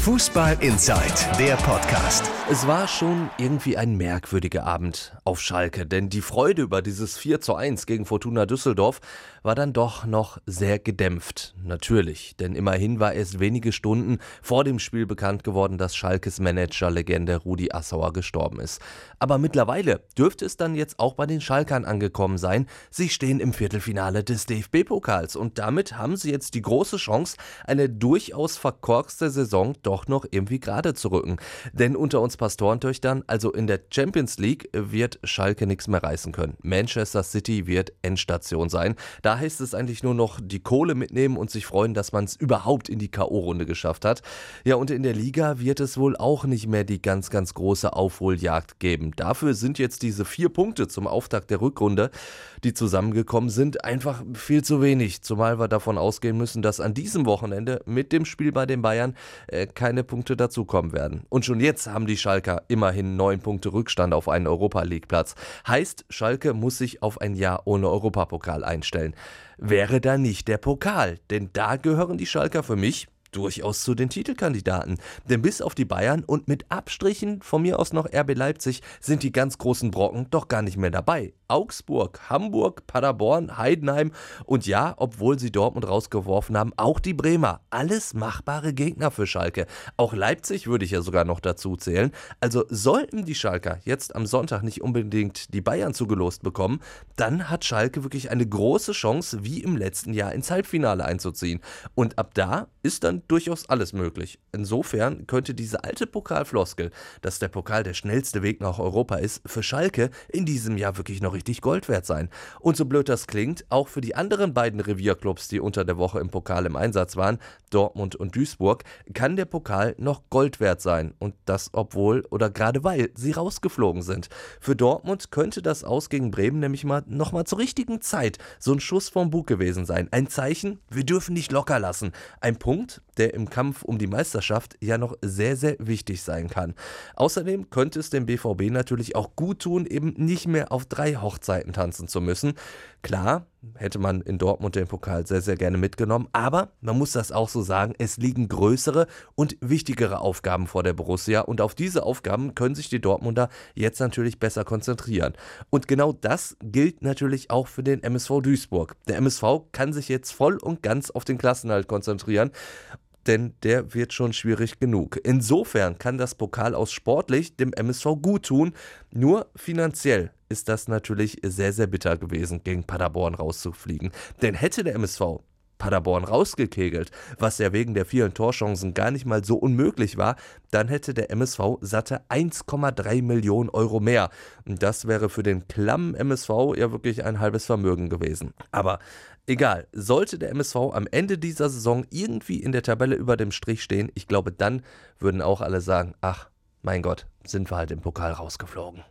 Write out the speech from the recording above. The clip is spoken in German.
Fußball Inside, der Podcast. Es war schon irgendwie ein merkwürdiger Abend auf Schalke, denn die Freude über dieses 4 zu 1 gegen Fortuna Düsseldorf war dann doch noch sehr gedämpft. Natürlich, denn immerhin war erst wenige Stunden vor dem Spiel bekannt geworden, dass Schalkes Managerlegende Rudi Assauer gestorben ist. Aber mittlerweile dürfte es dann jetzt auch bei den Schalkern angekommen sein. Sie stehen im Viertelfinale des DFB-Pokals und damit haben sie jetzt die große Chance, eine durchaus verkorkste Saison doch noch irgendwie gerade zu rücken. Denn unter uns Pastorentöchtern, also in der Champions League, wird Schalke nichts mehr reißen können. Manchester City wird Endstation sein. Da heißt es eigentlich nur noch die Kohle mitnehmen und sich freuen, dass man es überhaupt in die K.O.-Runde geschafft hat. Ja, und in der Liga wird es wohl auch nicht mehr die ganz, ganz große Aufholjagd geben. Dafür sind jetzt diese vier Punkte zum Auftakt der Rückrunde, die zusammengekommen sind, einfach viel zu wenig. Zumal wir davon ausgehen müssen, dass an diesem Wochenende mit dem Spiel bei den Bayern äh, keine Punkte dazukommen werden. Und schon jetzt haben die Schalker immerhin neun Punkte Rückstand auf einen Europa League Platz. Heißt, Schalke muss sich auf ein Jahr ohne Europapokal einstellen. Wäre da nicht der Pokal, denn da gehören die Schalker für mich durchaus zu den Titelkandidaten. Denn bis auf die Bayern und mit Abstrichen von mir aus noch RB Leipzig sind die ganz großen Brocken doch gar nicht mehr dabei. Augsburg, Hamburg, Paderborn, Heidenheim und ja, obwohl sie Dortmund rausgeworfen haben, auch die Bremer. Alles machbare Gegner für Schalke. Auch Leipzig würde ich ja sogar noch dazu zählen. Also sollten die Schalker jetzt am Sonntag nicht unbedingt die Bayern zugelost bekommen, dann hat Schalke wirklich eine große Chance, wie im letzten Jahr ins Halbfinale einzuziehen. Und ab da ist dann durchaus alles möglich. Insofern könnte diese alte Pokalfloskel, dass der Pokal der schnellste Weg nach Europa ist, für Schalke in diesem Jahr wirklich noch richtig Gold wert sein. Und so blöd das klingt, auch für die anderen beiden Revierclubs, die unter der Woche im Pokal im Einsatz waren, Dortmund und Duisburg, kann der Pokal noch Gold wert sein. Und das obwohl oder gerade weil sie rausgeflogen sind. Für Dortmund könnte das Aus gegen Bremen nämlich mal nochmal zur richtigen Zeit so ein Schuss vom Bug gewesen sein. Ein Zeichen, wir dürfen nicht locker lassen. Ein Punkt, der im Kampf um die Meisterschaft ja noch sehr, sehr wichtig sein kann. Außerdem könnte es dem BVB natürlich auch gut tun, eben nicht mehr auf drei Hochzeiten tanzen zu müssen. Klar, hätte man in Dortmund den Pokal sehr, sehr gerne mitgenommen, aber man muss das auch so sagen, es liegen größere und wichtigere Aufgaben vor der Borussia und auf diese Aufgaben können sich die Dortmunder jetzt natürlich besser konzentrieren. Und genau das gilt natürlich auch für den MSV Duisburg. Der MSV kann sich jetzt voll und ganz auf den Klassenhalt konzentrieren denn der wird schon schwierig genug. Insofern kann das Pokal aus sportlich dem MSV gut tun, nur finanziell ist das natürlich sehr, sehr bitter gewesen, gegen Paderborn rauszufliegen. Denn hätte der MSV Paderborn rausgekegelt, was ja wegen der vielen Torchancen gar nicht mal so unmöglich war, dann hätte der MSV satte 1,3 Millionen Euro mehr. Und das wäre für den klammen MSV ja wirklich ein halbes Vermögen gewesen. Aber egal, sollte der MSV am Ende dieser Saison irgendwie in der Tabelle über dem Strich stehen, ich glaube, dann würden auch alle sagen, ach, mein Gott, sind wir halt im Pokal rausgeflogen.